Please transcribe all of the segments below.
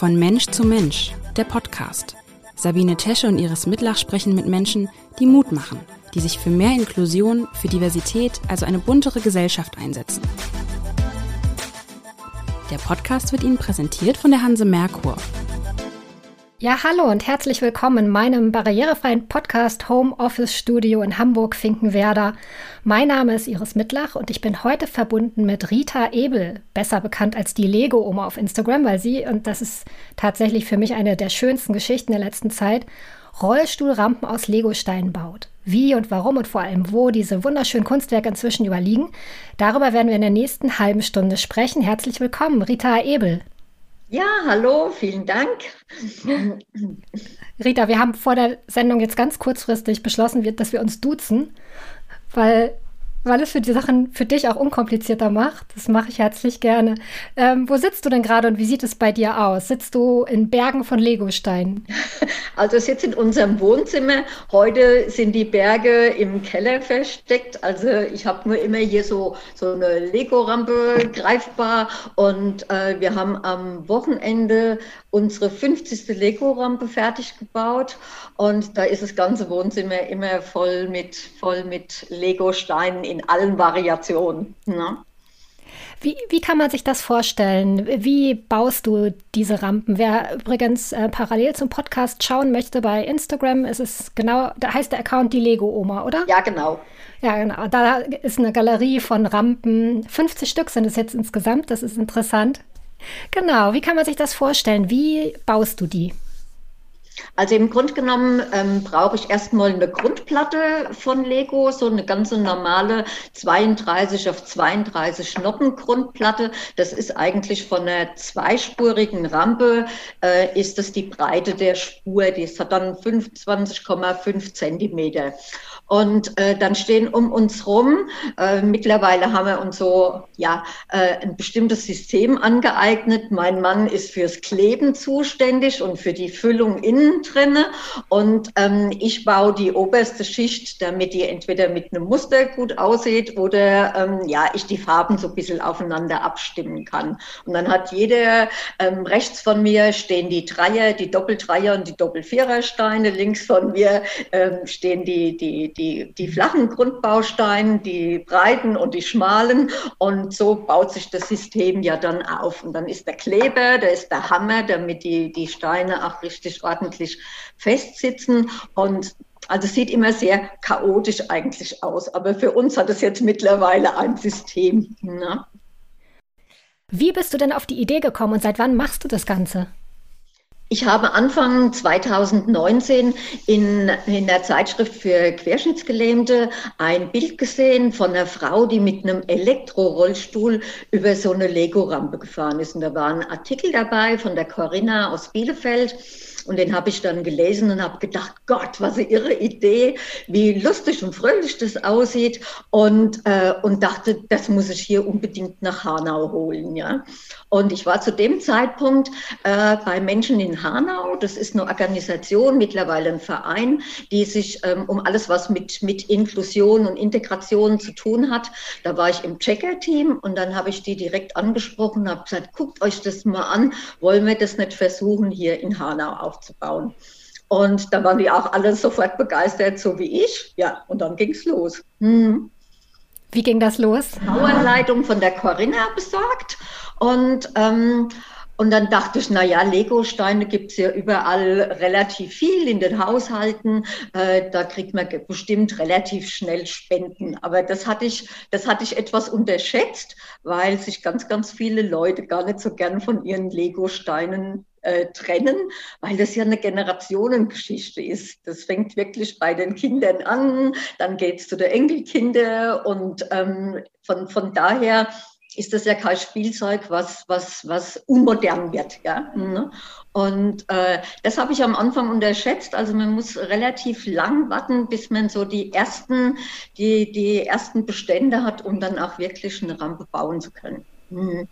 Von Mensch zu Mensch, der Podcast. Sabine Tesche und Iris Mitlach sprechen mit Menschen, die Mut machen, die sich für mehr Inklusion, für Diversität, also eine buntere Gesellschaft einsetzen. Der Podcast wird Ihnen präsentiert von der Hanse Merkur. Ja, hallo und herzlich willkommen in meinem barrierefreien Podcast Home Office Studio in Hamburg-Finkenwerder. Mein Name ist Iris Mittlach und ich bin heute verbunden mit Rita Ebel, besser bekannt als die Lego-Oma auf Instagram, weil sie, und das ist tatsächlich für mich eine der schönsten Geschichten der letzten Zeit, Rollstuhlrampen aus Legosteinen baut. Wie und warum und vor allem wo diese wunderschönen Kunstwerke inzwischen überliegen, darüber werden wir in der nächsten halben Stunde sprechen. Herzlich willkommen, Rita Ebel. Ja, hallo, vielen Dank. Rita, wir haben vor der Sendung jetzt ganz kurzfristig beschlossen, dass wir uns duzen, weil weil es für die Sachen für dich auch unkomplizierter macht. Das mache ich herzlich gerne. Ähm, wo sitzt du denn gerade und wie sieht es bei dir aus? Sitzt du in Bergen von Legosteinen? Also ich sitze in unserem Wohnzimmer. Heute sind die Berge im Keller versteckt. Also ich habe nur immer hier so, so eine Lego-Rampe greifbar und äh, wir haben am Wochenende unsere 50. Lego-Rampe fertig gebaut und da ist das ganze Wohnzimmer immer voll mit, voll mit Lego-Steinen in allen Variationen. Ne? Wie, wie kann man sich das vorstellen? Wie baust du diese Rampen? Wer übrigens äh, parallel zum Podcast schauen möchte bei Instagram, ist es genau, da heißt der Account die Lego Oma, oder? Ja, genau. Ja, genau. Da ist eine Galerie von Rampen. 50 Stück sind es jetzt insgesamt. Das ist interessant. Genau. Wie kann man sich das vorstellen? Wie baust du die? Also im Grunde genommen ähm, brauche ich erstmal eine Grundplatte von Lego, so eine ganz normale 32 auf 32 Noppen Grundplatte. Das ist eigentlich von einer zweispurigen Rampe, äh, ist das die Breite der Spur, die hat dann 25,5 Zentimeter. Und äh, dann stehen um uns rum, äh, mittlerweile haben wir uns so ja, äh, ein bestimmtes System angeeignet. Mein Mann ist fürs Kleben zuständig und für die Füllung innen drinne. Und ähm, ich baue die oberste Schicht, damit die entweder mit einem Muster gut aussieht oder ähm, ja, ich die Farben so ein bisschen aufeinander abstimmen kann. Und dann hat jeder ähm, rechts von mir stehen die Dreier, die Doppeldreier und die Doppelvierersteine. Links von mir ähm, stehen die, die, die, die flachen Grundbausteine, die breiten und die schmalen. Und so baut sich das System ja dann auf. Und dann ist der Kleber, da ist der Hammer, damit die, die Steine auch richtig ordentlich festsitzen. Und also sieht immer sehr chaotisch eigentlich aus. Aber für uns hat es jetzt mittlerweile ein System. Ne? Wie bist du denn auf die Idee gekommen und seit wann machst du das Ganze? Ich habe Anfang 2019 in, in der Zeitschrift für Querschnittsgelähmte ein Bild gesehen von einer Frau, die mit einem Elektrorollstuhl über so eine Lego-Rampe gefahren ist. Und da war ein Artikel dabei von der Corinna aus Bielefeld. Und den habe ich dann gelesen und habe gedacht, Gott, was eine irre Idee, wie lustig und fröhlich das aussieht. Und, äh, und dachte, das muss ich hier unbedingt nach Hanau holen. Ja? Und ich war zu dem Zeitpunkt äh, bei Menschen in Hanau. Das ist eine Organisation, mittlerweile ein Verein, die sich ähm, um alles, was mit, mit Inklusion und Integration zu tun hat. Da war ich im Checker-Team und dann habe ich die direkt angesprochen und habe gesagt, guckt euch das mal an, wollen wir das nicht versuchen, hier in Hanau aufzubauen? Und da waren die auch alle sofort begeistert, so wie ich. Ja, und dann ging es los. Hm. Wie ging das los? Bauanleitung von der Corinna besorgt und ähm, und dann dachte ich, na ja, Lego-Steine gibt es ja überall relativ viel in den Haushalten. Äh, da kriegt man bestimmt relativ schnell Spenden. Aber das hatte ich, das hatte ich etwas unterschätzt, weil sich ganz, ganz viele Leute gar nicht so gern von ihren Lego-Steinen äh, trennen, weil das ja eine Generationengeschichte ist. Das fängt wirklich bei den Kindern an, dann geht es zu den Enkelkindern und ähm, von, von daher ist das ja kein Spielzeug, was, was, was unmodern wird. Ja? Mhm. Und äh, das habe ich am Anfang unterschätzt. Also man muss relativ lang warten, bis man so die ersten, die, die ersten Bestände hat, um dann auch wirklich eine Rampe bauen zu können. Mhm.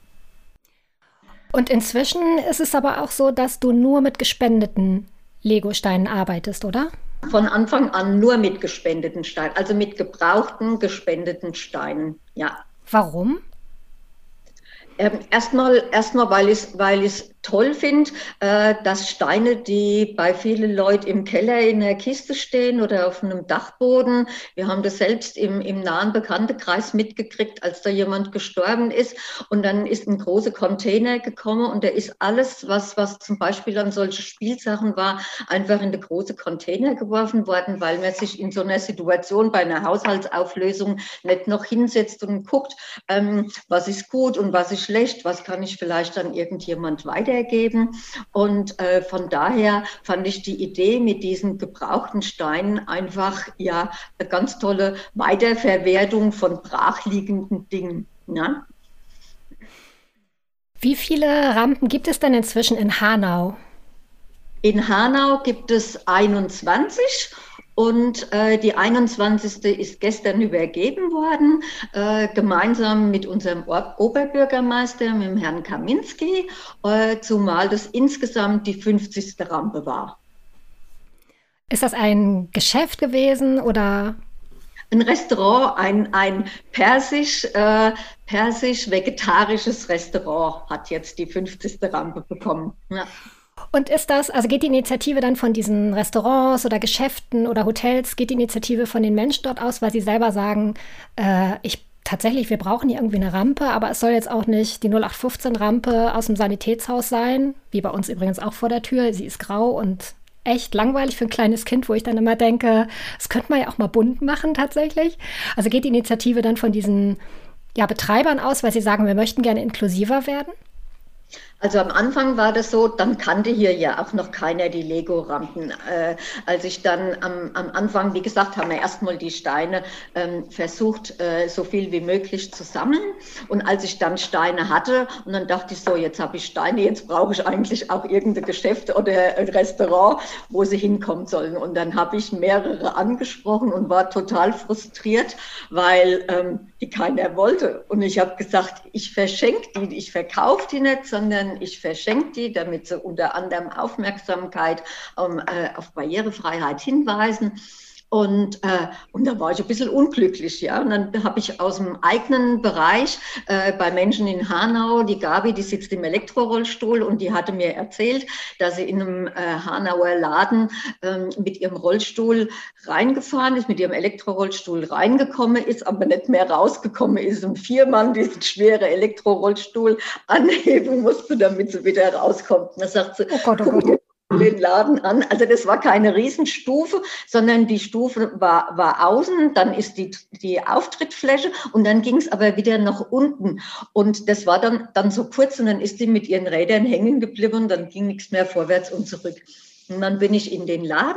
Und inzwischen ist es aber auch so, dass du nur mit gespendeten Lego-Steinen arbeitest, oder? Von Anfang an nur mit gespendeten Steinen, also mit gebrauchten, gespendeten Steinen, ja. Warum? Ähm, erstmal, erstmal, weil ich es weil toll finde, äh, dass Steine, die bei vielen Leuten im Keller in der Kiste stehen oder auf einem Dachboden, wir haben das selbst im, im nahen Bekanntenkreis mitgekriegt, als da jemand gestorben ist. Und dann ist ein großer Container gekommen und da ist alles, was, was zum Beispiel an solche Spielsachen war, einfach in den große Container geworfen worden, weil man sich in so einer Situation bei einer Haushaltsauflösung nicht noch hinsetzt und guckt, ähm, was ist gut und was ist schlecht, was kann ich vielleicht an irgendjemand weitergeben. Und äh, von daher fand ich die Idee mit diesen gebrauchten Steinen einfach ja eine ganz tolle Weiterverwertung von brachliegenden Dingen. Ja? Wie viele Rampen gibt es denn inzwischen in Hanau? In Hanau gibt es 21 und äh, die 21. ist gestern übergeben worden, äh, gemeinsam mit unserem Oberbürgermeister, mit dem Herrn Kaminski, äh, zumal das insgesamt die 50. Rampe war. Ist das ein Geschäft gewesen oder? Ein Restaurant, ein, ein persisch, äh, persisch-vegetarisches Restaurant hat jetzt die 50. Rampe bekommen. Ja. Und ist das, also geht die Initiative dann von diesen Restaurants oder Geschäften oder Hotels, geht die Initiative von den Menschen dort aus, weil sie selber sagen, äh, ich tatsächlich, wir brauchen hier irgendwie eine Rampe, aber es soll jetzt auch nicht die 0815-Rampe aus dem Sanitätshaus sein, wie bei uns übrigens auch vor der Tür. Sie ist grau und echt langweilig für ein kleines Kind, wo ich dann immer denke, das könnte man ja auch mal bunt machen tatsächlich. Also geht die Initiative dann von diesen ja, Betreibern aus, weil sie sagen, wir möchten gerne inklusiver werden? Also am Anfang war das so, dann kannte hier ja auch noch keiner die Lego-Rampen. Äh, als ich dann am, am, Anfang, wie gesagt, haben wir erstmal die Steine ähm, versucht, äh, so viel wie möglich zu sammeln. Und als ich dann Steine hatte, und dann dachte ich so, jetzt habe ich Steine, jetzt brauche ich eigentlich auch irgendein Geschäft oder ein Restaurant, wo sie hinkommen sollen. Und dann habe ich mehrere angesprochen und war total frustriert, weil ähm, die keiner wollte. Und ich habe gesagt, ich verschenke die, ich verkaufe die nicht, sondern sondern ich verschenke die, damit sie unter anderem Aufmerksamkeit um, äh, auf Barrierefreiheit hinweisen. Und, äh, und da war ich ein bisschen unglücklich, ja. Und dann habe ich aus dem eigenen Bereich äh, bei Menschen in Hanau, die Gabi, die sitzt im Elektrorollstuhl und die hatte mir erzählt, dass sie in einem äh, Hanauer Laden ähm, mit ihrem Rollstuhl reingefahren ist, mit ihrem Elektrorollstuhl reingekommen ist, aber nicht mehr rausgekommen ist und viermal diesen schweren Elektrorollstuhl anheben musste, damit sie wieder rauskommt. Und da sagt sie, oh Gott, oh Gott den Laden an. Also das war keine Riesenstufe, sondern die Stufe war, war außen, dann ist die, die Auftrittsfläche und dann ging es aber wieder nach unten. Und das war dann, dann so kurz und dann ist die mit ihren Rädern hängen geblieben, dann ging nichts mehr vorwärts und zurück. Und dann bin ich in den Laden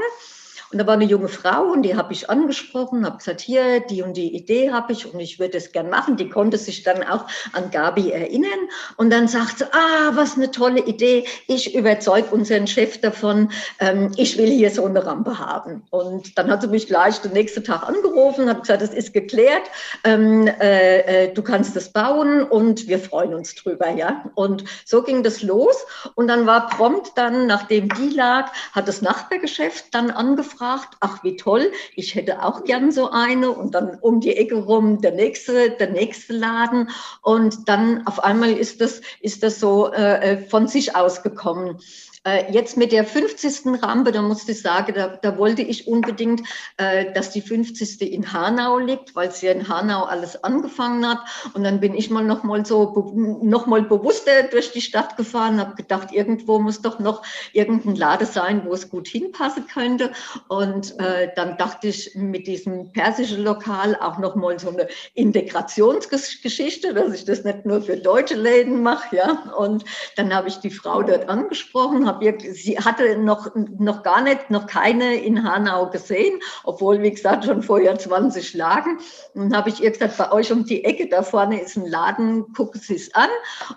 und da war eine junge Frau und die habe ich angesprochen, habe gesagt, hier, die und die Idee habe ich und ich würde es gern machen. Die konnte sich dann auch an Gabi erinnern. Und dann sagt sie, ah, was eine tolle Idee. Ich überzeuge unseren Chef davon, ähm, ich will hier so eine Rampe haben. Und dann hat sie mich gleich den nächsten Tag angerufen, hat gesagt, es ist geklärt, ähm, äh, äh, du kannst es bauen und wir freuen uns drüber. ja. Und so ging das los. Und dann war prompt dann, nachdem die lag, hat das Nachbargeschäft dann angefragt, gefragt, ach wie toll, ich hätte auch gern so eine und dann um die Ecke rum der nächste, der nächste Laden und dann auf einmal ist das, ist das so äh, äh von sich ausgekommen. Äh, jetzt mit der 50. Rampe, da musste ich sagen, da, da wollte ich unbedingt, äh, dass die 50. in Hanau liegt, weil sie ja in Hanau alles angefangen hat. Und dann bin ich mal noch mal so noch mal bewusster durch die Stadt gefahren, habe gedacht, irgendwo muss doch noch irgendein Lade sein, wo es gut hinpassen könnte. Und äh, dann dachte ich mit diesem persischen Lokal auch noch mal so eine Integrationsgeschichte, dass ich das nicht nur für deutsche Läden mache, ja. Und dann habe ich die Frau dort angesprochen habe sie hatte noch, noch gar nicht, noch keine in Hanau gesehen, obwohl, wie gesagt, schon vorher 20 lagen. Und habe ich ihr gesagt, bei euch um die Ecke, da vorne ist ein Laden, gucken Sie es an.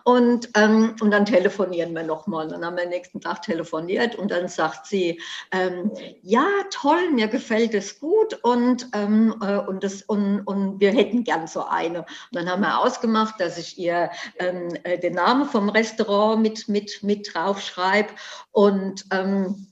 Und, ähm, und dann telefonieren wir nochmal. Dann haben wir nächsten Tag telefoniert und dann sagt sie, ähm, ja, toll, mir gefällt es gut und, ähm, äh, und, das, und, und wir hätten gern so eine. Und dann haben wir ausgemacht, dass ich ihr ähm, äh, den Namen vom Restaurant mit, mit, mit draufschreibe und ähm,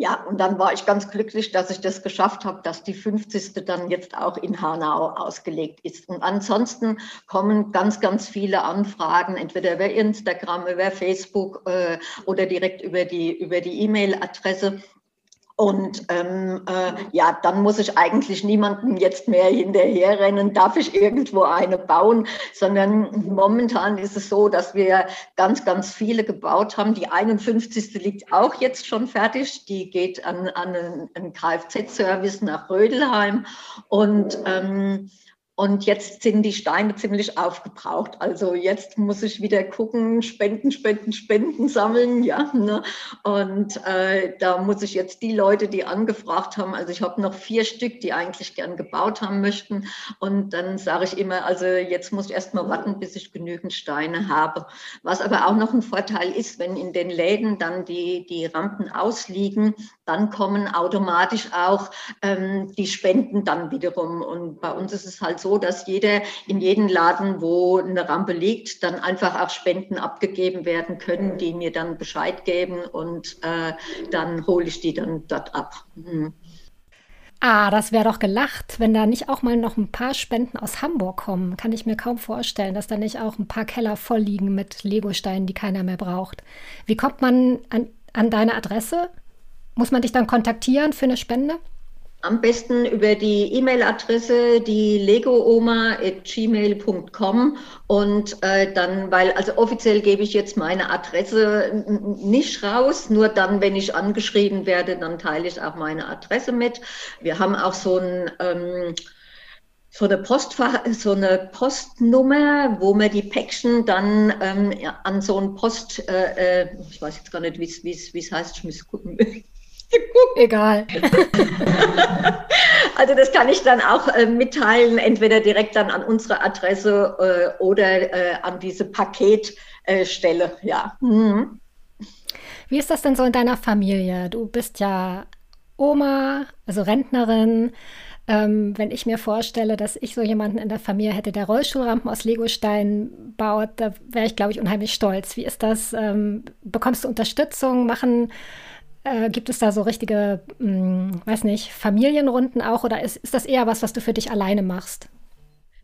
Ja, und dann war ich ganz glücklich, dass ich das geschafft habe, dass die 50. dann jetzt auch in Hanau ausgelegt ist. Und ansonsten kommen ganz, ganz viele Anfragen, entweder über Instagram, über Facebook äh, oder direkt über die über die E-Mail-Adresse. Und ähm, äh, ja, dann muss ich eigentlich niemandem jetzt mehr hinterherrennen, darf ich irgendwo eine bauen, sondern momentan ist es so, dass wir ganz, ganz viele gebaut haben. Die 51. liegt auch jetzt schon fertig. Die geht an, an einen Kfz-Service nach Rödelheim. Und ähm, und jetzt sind die Steine ziemlich aufgebraucht. Also jetzt muss ich wieder gucken, Spenden, Spenden, Spenden sammeln. Ja, ne? Und äh, da muss ich jetzt die Leute, die angefragt haben, also ich habe noch vier Stück, die eigentlich gern gebaut haben möchten. Und dann sage ich immer, also jetzt muss ich erst mal warten, bis ich genügend Steine habe. Was aber auch noch ein Vorteil ist, wenn in den Läden dann die, die Rampen ausliegen, dann kommen automatisch auch ähm, die Spenden dann wiederum. Und bei uns ist es halt so, so, dass jeder in jedem Laden, wo eine Rampe liegt, dann einfach auch Spenden abgegeben werden können, die mir dann Bescheid geben und äh, dann hole ich die dann dort ab. Mhm. Ah, das wäre doch gelacht, wenn da nicht auch mal noch ein paar Spenden aus Hamburg kommen. Kann ich mir kaum vorstellen, dass da nicht auch ein paar Keller voll liegen mit Legosteinen, die keiner mehr braucht. Wie kommt man an, an deine Adresse? Muss man dich dann kontaktieren für eine Spende? Am besten über die E-Mail-Adresse, die legooma.gmail.com und äh, dann, weil, also offiziell gebe ich jetzt meine Adresse nicht raus, nur dann, wenn ich angeschrieben werde, dann teile ich auch meine Adresse mit. Wir haben auch so ein, ähm, so eine, Postfach, so eine Postnummer, wo man die Päckchen dann ähm, an so ein Post, äh, äh ich weiß jetzt gar nicht, wie es heißt, ich muss gucken. Egal. Also das kann ich dann auch äh, mitteilen, entweder direkt dann an unsere Adresse äh, oder äh, an diese Paketstelle. ja. Mhm. Wie ist das denn so in deiner Familie? Du bist ja Oma, also Rentnerin. Ähm, wenn ich mir vorstelle, dass ich so jemanden in der Familie hätte, der Rollstuhlrampen aus Legostein baut, da wäre ich, glaube ich, unheimlich stolz. Wie ist das? Ähm, bekommst du Unterstützung? Machen äh, gibt es da so richtige, mh, hm, weiß nicht, Familienrunden auch oder ist, ist das eher was, was du für dich alleine machst?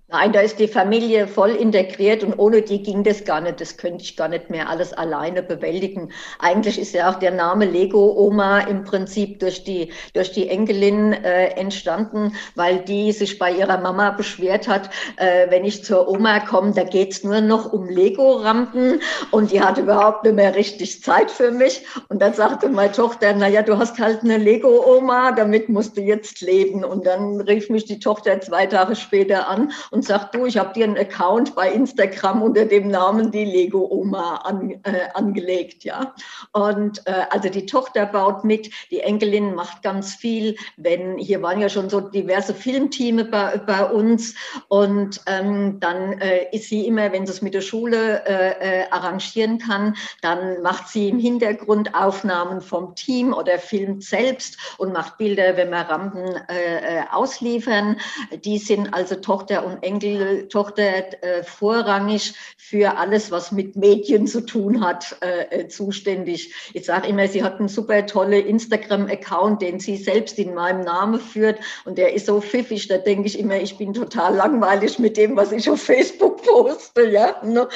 Nein, da ist die Familie voll integriert und ohne die ging das gar nicht. Das könnte ich gar nicht mehr alles alleine bewältigen. Eigentlich ist ja auch der Name Lego Oma im Prinzip durch die, durch die Enkelin äh, entstanden, weil die sich bei ihrer Mama beschwert hat, äh, wenn ich zur Oma komme, da geht's nur noch um Lego-Rampen und die hat überhaupt nicht mehr richtig Zeit für mich. Und dann sagte meine Tochter, na ja, du hast halt eine Lego-Oma, damit musst du jetzt leben. Und dann rief mich die Tochter zwei Tage später an und sagt, du, ich habe dir einen Account bei Instagram unter dem Namen die Lego Oma an, äh, angelegt, ja. Und äh, also die Tochter baut mit, die Enkelin macht ganz viel. Wenn hier waren ja schon so diverse Filmteams bei, bei uns und ähm, dann äh, ist sie immer, wenn sie es mit der Schule äh, äh, arrangieren kann, dann macht sie im Hintergrund Aufnahmen vom Team oder filmt selbst und macht Bilder, wenn wir Rampen äh, ausliefern. Die sind also Tochter und Enkeltochter äh, vorrangig für alles, was mit Medien zu tun hat, äh, äh zuständig. Ich sage immer, sie hat einen super tolle Instagram-Account, den sie selbst in meinem Namen führt und der ist so pfiffig, da denke ich immer, ich bin total langweilig mit dem, was ich auf Facebook poste. Ja? Ne?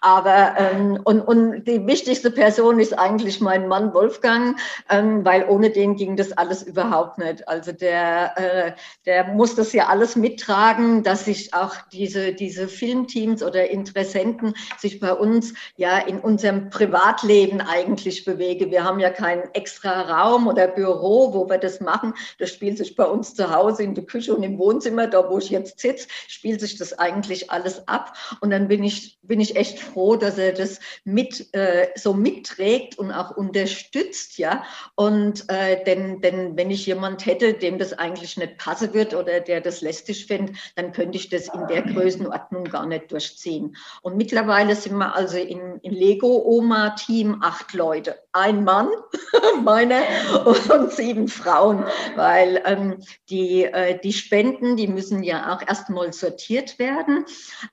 Aber ähm, und, und die wichtigste Person ist eigentlich mein Mann Wolfgang, ähm, weil ohne den ging das alles überhaupt nicht. Also der, der muss das ja alles mittragen, dass ich auch diese, diese Filmteams oder Interessenten sich bei uns ja in unserem Privatleben eigentlich bewege. Wir haben ja keinen extra Raum oder Büro, wo wir das machen. Das spielt sich bei uns zu Hause in der Küche und im Wohnzimmer, da wo ich jetzt sitze, spielt sich das eigentlich alles ab. Und dann bin ich, bin ich echt froh, dass er das mit, äh, so mitträgt und auch unterstützt, ja. Und äh, denn, denn wenn ich jemand hätte, dem das eigentlich nicht passen wird oder der das lästig findet, dann könnte ich das das in der Größenordnung gar nicht durchziehen. Und mittlerweile sind wir also im, im Lego-Oma-Team acht Leute. Ein Mann, meine, und sieben Frauen, weil ähm, die, äh, die Spenden, die müssen ja auch erstmal sortiert werden.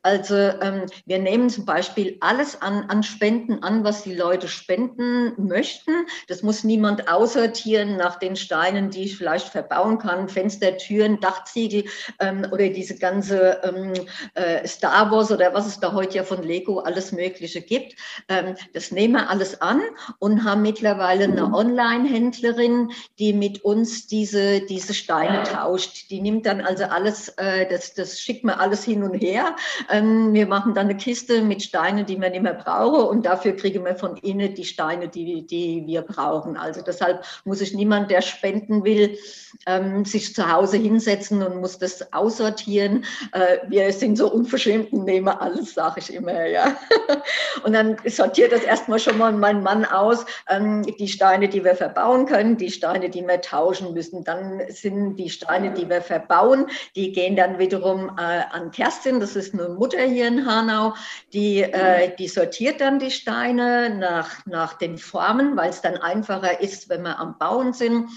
Also ähm, wir nehmen zum Beispiel alles an, an Spenden an, was die Leute spenden möchten. Das muss niemand aussortieren nach den Steinen, die ich vielleicht verbauen kann, Fenster, Türen, Dachziegel ähm, oder diese ganze ähm, äh, Star Wars oder was es da heute ja von Lego alles Mögliche gibt. Ähm, das nehmen wir alles an und haben mittlerweile eine Online-Händlerin, die mit uns diese, diese Steine tauscht. Die nimmt dann also alles, äh, das, das schickt mir alles hin und her. Ähm, wir machen dann eine Kiste mit Steinen, die wir nicht mehr brauchen und dafür kriegen wir von ihnen die Steine, die, die wir brauchen. Also deshalb muss sich niemand, der spenden will, ähm, sich zu Hause hinsetzen und muss das aussortieren. Äh, wir sind so unverschämt und nehmen alles, sage ich immer. Ja. Und dann sortiert das erstmal schon mal mein Mann aus, ähm, die Steine, die wir verbauen können, die Steine, die wir tauschen müssen. Dann sind die Steine, die wir verbauen, die gehen dann wiederum äh, an Kerstin, das ist eine Mutter hier in Hanau, die, äh, die sortiert dann die Steine nach, nach den Formen, weil es dann einfacher ist, wenn wir am Bauen sind.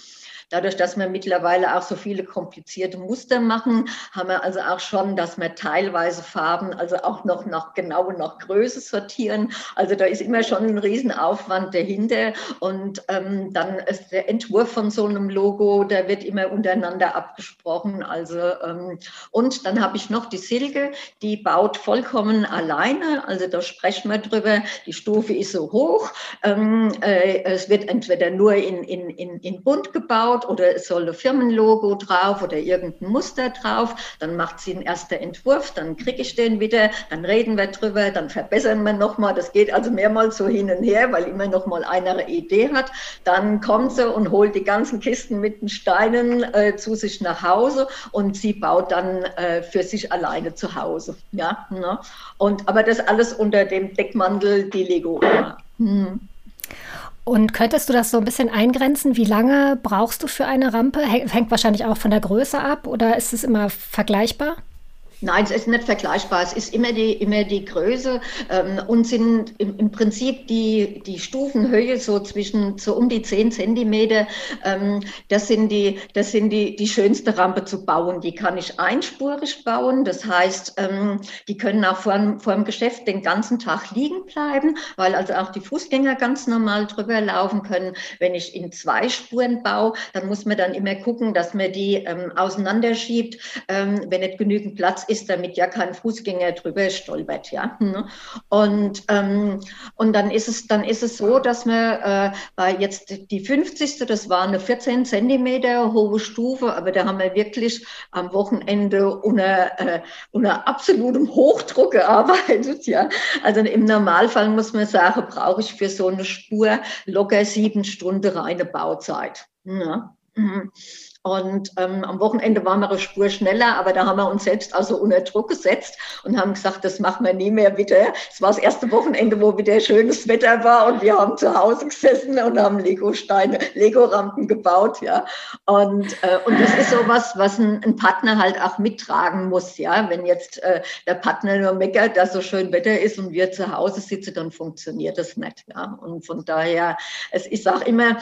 Dadurch, dass wir mittlerweile auch so viele komplizierte Muster machen, haben wir also auch schon, dass wir teilweise Farben, also auch noch nach genau nach Größe sortieren. Also da ist immer schon ein Riesenaufwand dahinter. Und ähm, dann ist der Entwurf von so einem Logo, der wird immer untereinander abgesprochen. Also ähm, und dann habe ich noch die Silke, die baut vollkommen alleine. Also da sprechen wir drüber. Die Stufe ist so hoch. Ähm, äh, es wird entweder nur in, in, in, in bunt gebaut aufgebaut oder es soll ein Firmenlogo drauf oder irgendein Muster drauf. Dann macht sie einen ersten Entwurf, dann kriege ich den wieder, dann reden wir drüber, dann verbessern wir nochmal. Das geht also mehrmals so hin und her, weil immer noch mal einer eine Idee hat. Dann kommt sie und holt die ganzen Kisten mit den Steinen äh, zu sich nach Hause und sie baut dann äh, für sich alleine zu Hause. Ja, ne? und aber das alles unter dem Deckmantel die Lego. Hm. Und könntest du das so ein bisschen eingrenzen? Wie lange brauchst du für eine Rampe? Hängt wahrscheinlich auch von der Größe ab oder ist es immer vergleichbar? Nein, es ist nicht vergleichbar. Es ist immer die, immer die Größe ähm, und sind im, im, Prinzip die, die Stufenhöhe so zwischen so um die 10 Zentimeter. Ähm, das sind, die, das sind die, die schönste Rampe zu bauen. Die kann ich einspurig bauen. Das heißt, ähm, die können auch vor, vor dem Geschäft den ganzen Tag liegen bleiben, weil also auch die Fußgänger ganz normal drüber laufen können. Wenn ich in zwei Spuren baue, dann muss man dann immer gucken, dass man die ähm, auseinanderschiebt, ähm, wenn nicht genügend Platz ist, damit ja kein Fußgänger drüber stolpert, ja. Ne? Und, ähm, und dann ist es, dann ist es so, dass wir äh, jetzt die 50. Das war eine 14 Zentimeter hohe Stufe, aber da haben wir wirklich am Wochenende unter, äh, unter absolutem Hochdruck gearbeitet, ja. Also im Normalfall muss man sagen, brauche ich für so eine Spur locker sieben Stunden reine Bauzeit. Ja. Mhm. Und ähm, am Wochenende waren wir eine Spur schneller, aber da haben wir uns selbst also unter Druck gesetzt und haben gesagt, das machen wir nie mehr wieder. Es war das erste Wochenende, wo wieder schönes Wetter war und wir haben zu Hause gesessen und haben Lego-Steine, Lego-Rampen gebaut, ja. Und, äh, und das ist so was, was ein, ein, Partner halt auch mittragen muss, ja. Wenn jetzt äh, der Partner nur meckert, dass so schön Wetter ist und wir zu Hause sitzen, dann funktioniert das nicht, ja. Und von daher, es ist auch immer,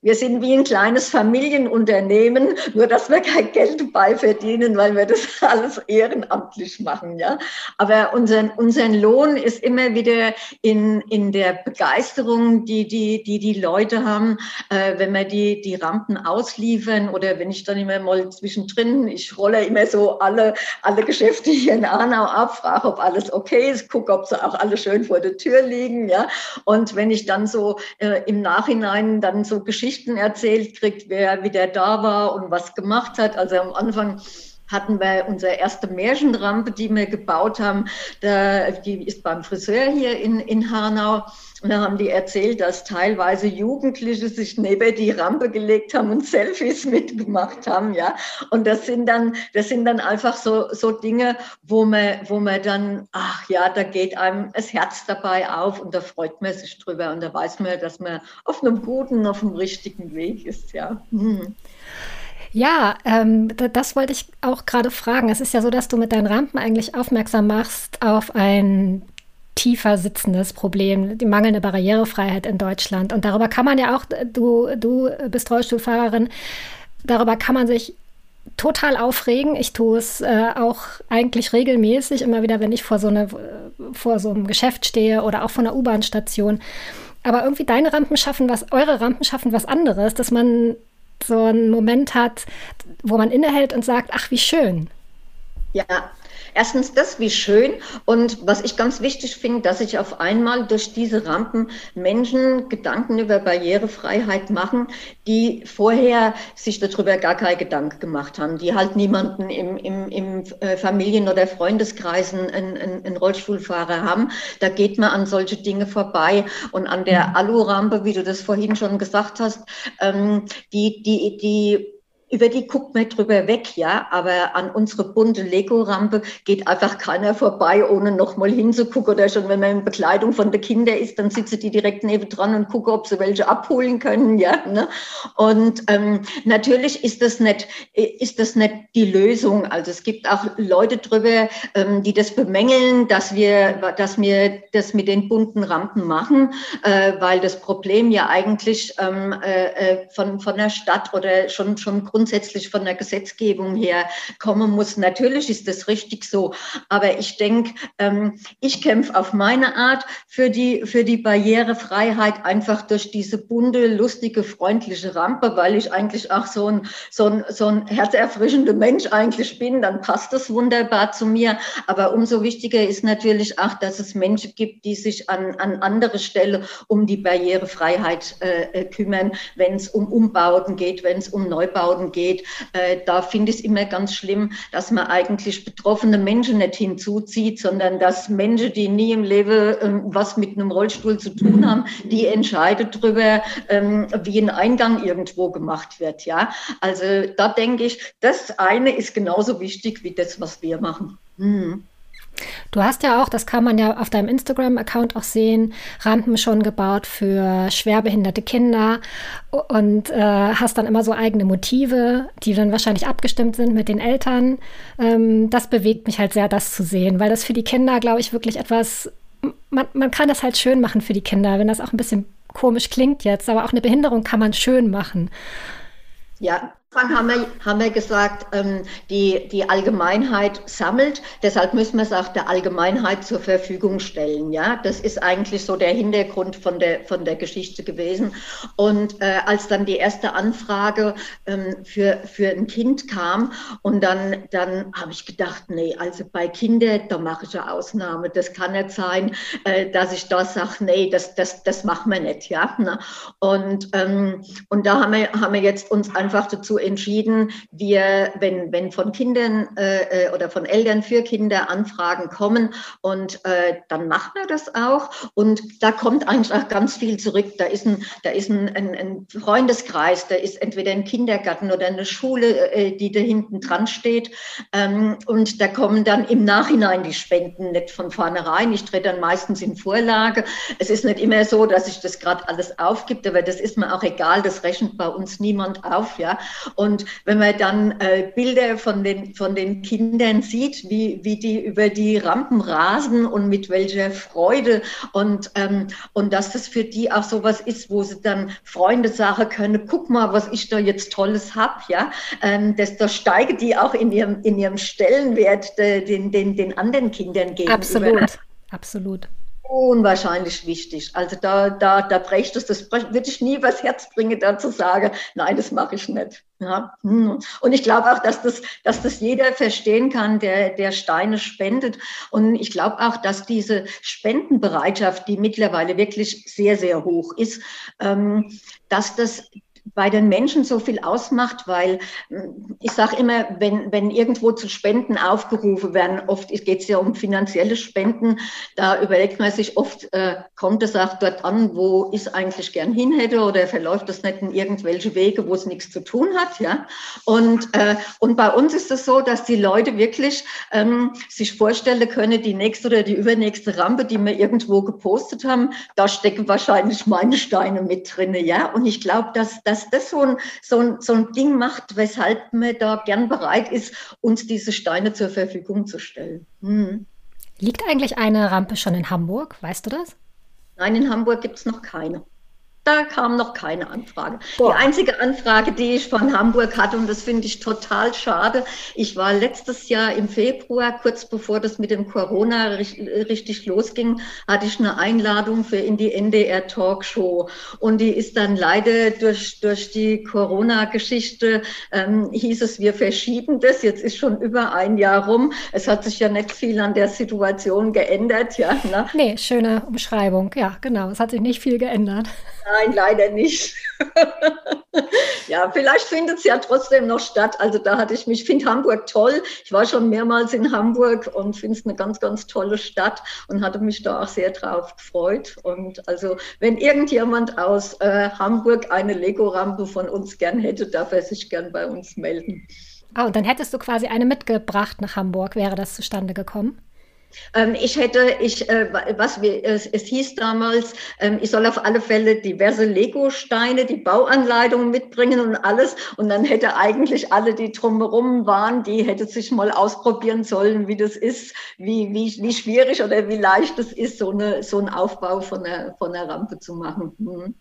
wir sind wie ein kleines Familienunternehmen, nur dass wir kein Geld dabei verdienen, weil wir das alles ehrenamtlich machen. Ja? Aber unseren, unseren Lohn ist immer wieder in, in der Begeisterung, die die, die, die Leute haben, äh, wenn wir die, die Rampen ausliefern oder wenn ich dann immer mal zwischendrin, ich rolle immer so alle, alle Geschäfte hier in Arnau ab, frage, ob alles okay ist, gucke, ob sie auch alle schön vor der Tür liegen. Ja? Und wenn ich dann so äh, im Nachhinein dann so Geschichten erzählt kriegt, wer wieder da war und was gemacht hat. Also am Anfang hatten wir unsere erste Märchenrampe, die wir gebaut haben. Da, die ist beim Friseur hier in, in Hanau. Und da haben die erzählt, dass teilweise Jugendliche sich neben die Rampe gelegt haben und Selfies mitgemacht haben, ja. Und das sind dann, das sind dann einfach so, so Dinge, wo man, wo man dann, ach ja, da geht einem das Herz dabei auf und da freut man sich drüber und da weiß man, dass man auf einem guten, auf einem richtigen Weg ist, ja. Hm. Ja, ähm, das wollte ich auch gerade fragen. Es ist ja so, dass du mit deinen Rampen eigentlich aufmerksam machst auf ein tiefer sitzendes Problem, die mangelnde Barrierefreiheit in Deutschland. Und darüber kann man ja auch, du, du bist Rollstuhlfahrerin, darüber kann man sich total aufregen. Ich tue es äh, auch eigentlich regelmäßig, immer wieder, wenn ich vor so, eine, vor so einem Geschäft stehe oder auch vor einer U-Bahn-Station. Aber irgendwie deine Rampen schaffen was, eure Rampen schaffen was anderes, dass man so einen Moment hat, wo man innehält und sagt, ach, wie schön. Ja, Erstens das, wie schön. Und was ich ganz wichtig finde, dass sich auf einmal durch diese Rampen Menschen Gedanken über Barrierefreiheit machen, die vorher sich darüber gar keine Gedanken gemacht haben, die halt niemanden im, im, im äh, Familien- oder Freundeskreisen einen, einen Rollstuhlfahrer haben. Da geht man an solche Dinge vorbei. Und an der mhm. Alurampe, wie du das vorhin schon gesagt hast, ähm, die, die, die über die guckt man drüber weg, ja, aber an unsere bunte Lego-Rampe geht einfach keiner vorbei, ohne nochmal hinzugucken. Oder schon, wenn man in Bekleidung von den Kindern ist, dann sitzen die direkt neben dran und gucken, ob sie welche abholen können, ja. Ne? Und ähm, natürlich ist das nicht, ist das nicht die Lösung. Also es gibt auch Leute drüber, ähm, die das bemängeln, dass wir, dass wir das mit den bunten Rampen machen, äh, weil das Problem ja eigentlich ähm, äh, äh von, von der Stadt oder schon, schon grundsätzlich von der Gesetzgebung her kommen muss. Natürlich ist das richtig so, aber ich denke, ähm, ich kämpfe auf meine Art für die, für die Barrierefreiheit einfach durch diese bunte, lustige, freundliche Rampe, weil ich eigentlich auch so ein, so ein, so ein herzerfrischender Mensch eigentlich bin, dann passt das wunderbar zu mir. Aber umso wichtiger ist natürlich auch, dass es Menschen gibt, die sich an, an andere Stelle um die Barrierefreiheit äh, kümmern, wenn es um Umbauten geht, wenn es um Neubauten geht, äh, da finde ich es immer ganz schlimm, dass man eigentlich betroffene Menschen nicht hinzuzieht, sondern dass Menschen, die nie im Leben ähm, was mit einem Rollstuhl zu tun haben, die entscheiden darüber, ähm, wie ein Eingang irgendwo gemacht wird. Ja, also da denke ich, das eine ist genauso wichtig wie das, was wir machen. Hm. Du hast ja auch, das kann man ja auf deinem Instagram-Account auch sehen, Rampen schon gebaut für schwerbehinderte Kinder und äh, hast dann immer so eigene Motive, die dann wahrscheinlich abgestimmt sind mit den Eltern. Ähm, das bewegt mich halt sehr, das zu sehen, weil das für die Kinder, glaube ich, wirklich etwas, man, man kann das halt schön machen für die Kinder, wenn das auch ein bisschen komisch klingt jetzt, aber auch eine Behinderung kann man schön machen. Ja, Anfang haben wir, haben wir gesagt, ähm, die, die Allgemeinheit sammelt, deshalb müssen wir es auch der Allgemeinheit zur Verfügung stellen. Ja, das ist eigentlich so der Hintergrund von der, von der Geschichte gewesen. Und äh, als dann die erste Anfrage ähm, für, für ein Kind kam und dann, dann habe ich gedacht, nee, also bei Kindern, da mache ich eine Ausnahme. Das kann nicht sein, äh, dass ich da sage, nee, das, das, das machen wir nicht. Ja, ne? und, ähm, und da haben wir, haben wir jetzt uns einfach dazu entschieden, wir, wenn, wenn von Kindern äh, äh, oder von Eltern für Kinder Anfragen kommen und äh, dann machen wir das auch und da kommt eigentlich auch ganz viel zurück. Da ist ein, da ist ein, ein, ein Freundeskreis, da ist entweder ein Kindergarten oder eine Schule, äh, die da hinten dran steht ähm, und da kommen dann im Nachhinein die Spenden, nicht von vornherein. Ich trete dann meistens in Vorlage. Es ist nicht immer so, dass ich das gerade alles aufgibt, aber das ist mir auch egal, das rechnet bei uns niemand auf, ja. Und wenn man dann äh, Bilder von den, von den Kindern sieht, wie, wie die über die Rampen rasen und mit welcher Freude und, ähm, und dass das für die auch so was ist, wo sie dann Freunde sagen können, guck mal, was ich da jetzt Tolles habe, ja, ähm, desto steigen die auch in ihrem, in ihrem Stellenwert äh, den, den, den anderen Kindern gegenüber. Absolut, absolut unwahrscheinlich wichtig. Also da, da, da bräuchte es, das würde ich nie was Herz bringen, da zu sagen, nein, das mache ich nicht. Ja. Hm. Und ich glaube auch, dass das, dass das jeder verstehen kann, der, der Steine spendet. Und ich glaube auch, dass diese Spendenbereitschaft, die mittlerweile wirklich sehr, sehr hoch ist, ähm, dass das bei den Menschen so viel ausmacht, weil hm, ich sage immer, wenn, wenn irgendwo zu Spenden aufgerufen werden, oft geht es ja um finanzielle Spenden, da überlegt man sich oft, äh, kommt es auch dort an, wo ich eigentlich gern hin hätte oder verläuft das nicht in irgendwelche Wege, wo es nichts zu tun hat. Ja? Und, äh, und bei uns ist es das so, dass die Leute wirklich ähm, sich vorstellen können, die nächste oder die übernächste Rampe, die wir irgendwo gepostet haben, da stecken wahrscheinlich meine Steine mit drin. Ja? Und ich glaube, dass, dass dass das so ein, so, ein, so ein Ding macht, weshalb man da gern bereit ist, uns diese Steine zur Verfügung zu stellen. Hm. Liegt eigentlich eine Rampe schon in Hamburg? Weißt du das? Nein, in Hamburg gibt es noch keine da kam noch keine Anfrage. Boah. Die einzige Anfrage, die ich von Hamburg hatte, und das finde ich total schade, ich war letztes Jahr im Februar, kurz bevor das mit dem Corona richtig losging, hatte ich eine Einladung für in die NDR Talkshow. Und die ist dann leider durch, durch die Corona-Geschichte, ähm, hieß es, wir verschieben das. Jetzt ist schon über ein Jahr rum. Es hat sich ja nicht viel an der Situation geändert. Ja, ne? Nee, schöne Umschreibung. Ja, genau. Es hat sich nicht viel geändert. Nein, leider nicht. ja, vielleicht findet es ja trotzdem noch statt. Also da hatte ich mich, finde Hamburg toll. Ich war schon mehrmals in Hamburg und finde es eine ganz, ganz tolle Stadt und hatte mich da auch sehr drauf gefreut. Und also, wenn irgendjemand aus äh, Hamburg eine Lego-Rampe von uns gern hätte, darf er sich gern bei uns melden. Ah, und dann hättest du quasi eine mitgebracht nach Hamburg. Wäre das zustande gekommen? Ähm, ich hätte, ich, äh, was wir, es, es hieß damals, ähm, ich soll auf alle Fälle diverse Lego-Steine, die Bauanleitung mitbringen und alles. Und dann hätte eigentlich alle, die drumherum waren, die hätte sich mal ausprobieren sollen, wie das ist, wie, wie, wie schwierig oder wie leicht es ist, so, eine, so einen Aufbau von der, von der Rampe zu machen. Mhm.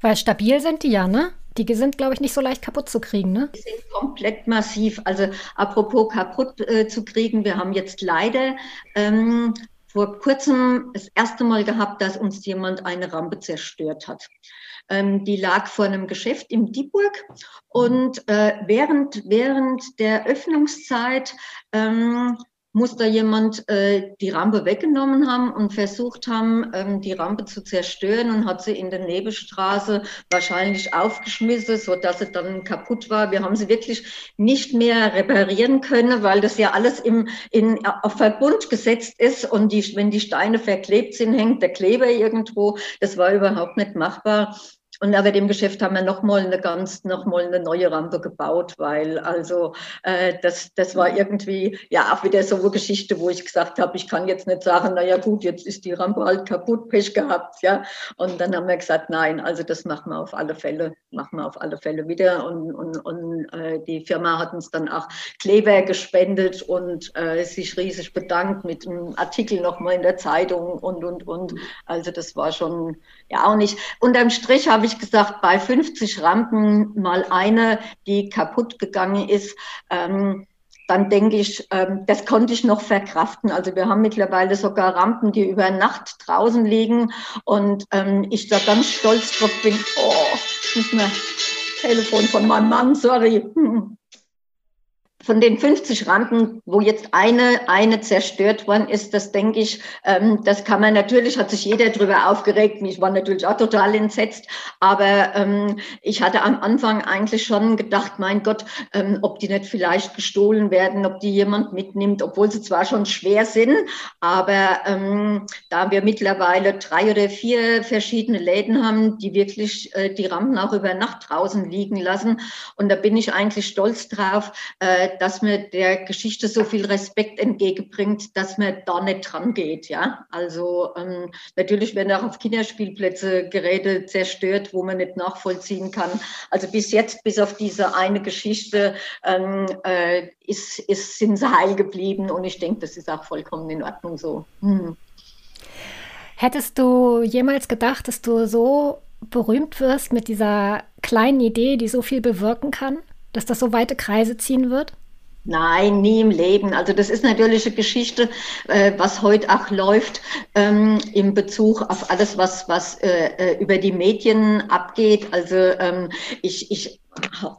Weil stabil sind die ja, ne? Die sind, glaube ich, nicht so leicht kaputt zu kriegen, ne? Die sind komplett massiv. Also apropos kaputt äh, zu kriegen, wir haben jetzt leider ähm, vor kurzem das erste Mal gehabt, dass uns jemand eine Rampe zerstört hat. Ähm, die lag vor einem Geschäft im Dieburg und äh, während, während der Öffnungszeit ähm, muss da jemand äh, die Rampe weggenommen haben und versucht haben, ähm, die Rampe zu zerstören und hat sie in der Nebenstraße wahrscheinlich aufgeschmissen, so dass sie dann kaputt war. Wir haben sie wirklich nicht mehr reparieren können, weil das ja alles im, in, auf Verbund gesetzt ist und die, wenn die Steine verklebt sind, hängt der Kleber irgendwo. Das war überhaupt nicht machbar. Und aber dem Geschäft haben wir nochmal eine ganz, nochmal eine neue Rampe gebaut, weil also äh, das, das war irgendwie ja auch wieder so eine Geschichte, wo ich gesagt habe, ich kann jetzt nicht sagen, naja gut, jetzt ist die Rampe halt kaputt, Pech gehabt, ja. Und dann haben wir gesagt, nein, also das machen wir auf alle Fälle, machen wir auf alle Fälle wieder. Und, und, und äh, die Firma hat uns dann auch Kleber gespendet und äh, sich riesig bedankt mit einem Artikel nochmal in der Zeitung und und und. Also das war schon ja auch nicht. Unterm Strich habe ich gesagt, bei 50 Rampen mal eine, die kaputt gegangen ist, ähm, dann denke ich, ähm, das konnte ich noch verkraften. Also wir haben mittlerweile sogar Rampen, die über Nacht draußen liegen und ähm, ich da ganz stolz drauf bin. Oh, nicht mehr Telefon von meinem Mann, sorry. Hm von den 50 Rampen, wo jetzt eine, eine zerstört worden ist, das denke ich, ähm, das kann man natürlich, hat sich jeder darüber aufgeregt. Ich war natürlich auch total entsetzt. Aber ähm, ich hatte am Anfang eigentlich schon gedacht, mein Gott, ähm, ob die nicht vielleicht gestohlen werden, ob die jemand mitnimmt, obwohl sie zwar schon schwer sind. Aber ähm, da wir mittlerweile drei oder vier verschiedene Läden haben, die wirklich äh, die Rampen auch über Nacht draußen liegen lassen. Und da bin ich eigentlich stolz drauf, äh, dass man der Geschichte so viel Respekt entgegenbringt, dass man da nicht dran geht. Ja? Also ähm, natürlich werden auch auf Kinderspielplätze Geräte zerstört, wo man nicht nachvollziehen kann. Also bis jetzt, bis auf diese eine Geschichte, ähm, äh, ist, ist, sind sie heil geblieben und ich denke, das ist auch vollkommen in Ordnung so. Hm. Hättest du jemals gedacht, dass du so berühmt wirst mit dieser kleinen Idee, die so viel bewirken kann, dass das so weite Kreise ziehen wird? Nein, nie im Leben. Also das ist natürlich eine Geschichte, äh, was heute auch läuft ähm, im Bezug auf alles, was, was äh, äh über die Medien abgeht. Also ähm, ich, ich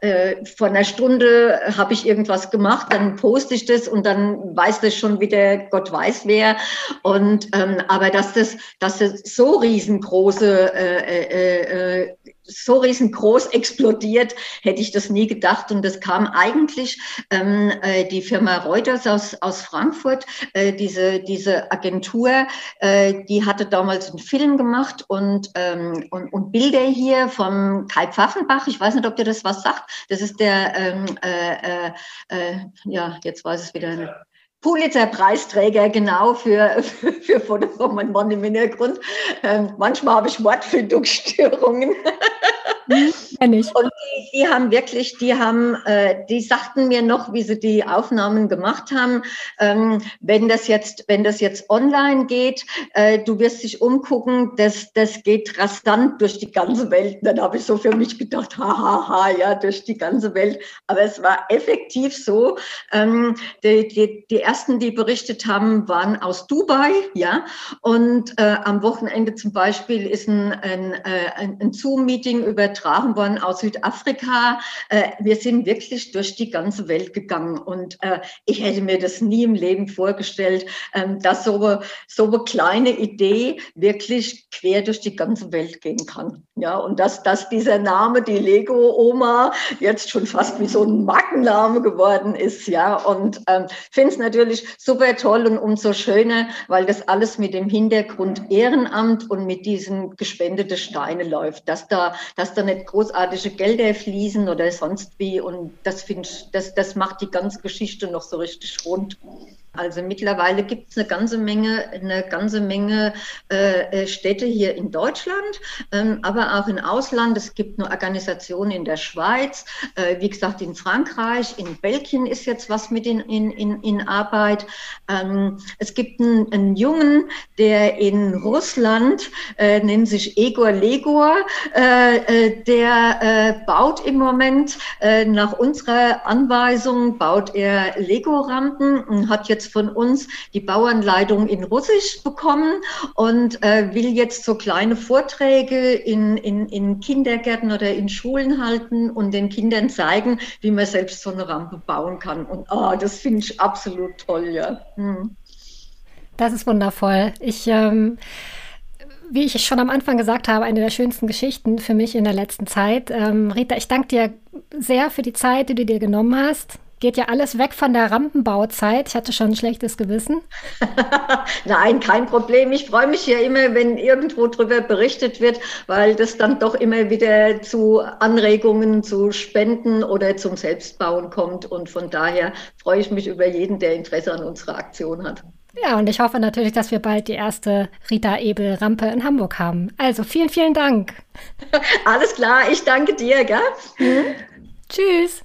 äh, vor einer Stunde habe ich irgendwas gemacht, dann poste ich das und dann weiß das schon wieder Gott weiß wer. Und ähm, aber dass das, dass das so riesengroße äh, äh, äh so riesengroß explodiert, hätte ich das nie gedacht. Und das kam eigentlich ähm, äh, die Firma Reuters aus, aus Frankfurt, äh, diese, diese Agentur, äh, die hatte damals einen Film gemacht und, ähm, und, und Bilder hier vom Kai Pfaffenbach. Ich weiß nicht, ob dir das was sagt. Das ist der, ähm, äh, äh, äh ja, jetzt weiß es wieder Pulitzer-Preisträger genau für, für, für Foto von meinem Mann im Hintergrund. Ähm, manchmal habe ich Wortfindungsstörungen. Kenn ich. Und die, die, haben wirklich, die haben, äh, die sagten mir noch, wie sie die Aufnahmen gemacht haben, ähm, wenn das jetzt, wenn das jetzt online geht, äh, du wirst dich umgucken, das, das geht rasant durch die ganze Welt. Dann habe ich so für mich gedacht, hahaha, ha, ha, ja, durch die ganze Welt. Aber es war effektiv so. Ähm, die, die, die ersten, die berichtet haben, waren aus Dubai, ja. Und äh, am Wochenende zum Beispiel ist ein, ein, äh, ein, ein Zoom-Meeting übertragen worden aus Südafrika. Äh, wir sind wirklich durch die ganze Welt gegangen und äh, ich hätte mir das nie im Leben vorgestellt, ähm, dass so, so eine kleine Idee wirklich quer durch die ganze Welt gehen kann. Ja, und dass, dass dieser Name, die Lego-Oma, jetzt schon fast wie so ein Markenname geworden ist. Ja, und ähm, finde es natürlich super toll und umso schöner, weil das alles mit dem Hintergrund Ehrenamt und mit diesen gespendeten Steine läuft, dass da, dass da nicht großartige Gelder fließen oder sonst wie. Und das finde ich, das, das macht die ganze Geschichte noch so richtig rund. Also mittlerweile gibt es eine ganze Menge, eine ganze Menge äh, äh, Städte hier in Deutschland, ähm, aber auch im Ausland. Es gibt eine Organisation in der Schweiz, äh, wie gesagt in Frankreich, in Belgien ist jetzt was mit in, in, in, in Arbeit. Ähm, es gibt einen, einen, Jungen, der in Russland äh, nennt sich Egor Legor, äh, äh, der baut im Moment nach unserer Anweisung baut er Lego-Rampen und hat jetzt jetzt von uns die Bauanleitung in Russisch bekommen und äh, will jetzt so kleine Vorträge in, in, in Kindergärten oder in Schulen halten und den Kindern zeigen, wie man selbst so eine Rampe bauen kann. Und oh, das finde ich absolut toll, ja. Hm. Das ist wundervoll. Ich ähm wie ich schon am Anfang gesagt habe, eine der schönsten Geschichten für mich in der letzten Zeit. Ähm, Rita, ich danke dir sehr für die Zeit, die du dir genommen hast geht ja alles weg von der Rampenbauzeit. Ich hatte schon ein schlechtes Gewissen. Nein, kein Problem. Ich freue mich ja immer, wenn irgendwo darüber berichtet wird, weil das dann doch immer wieder zu Anregungen, zu Spenden oder zum Selbstbauen kommt. Und von daher freue ich mich über jeden, der Interesse an unserer Aktion hat. Ja, und ich hoffe natürlich, dass wir bald die erste Rita Ebel Rampe in Hamburg haben. Also vielen, vielen Dank. Alles klar, ich danke dir, gell? Mhm. Tschüss.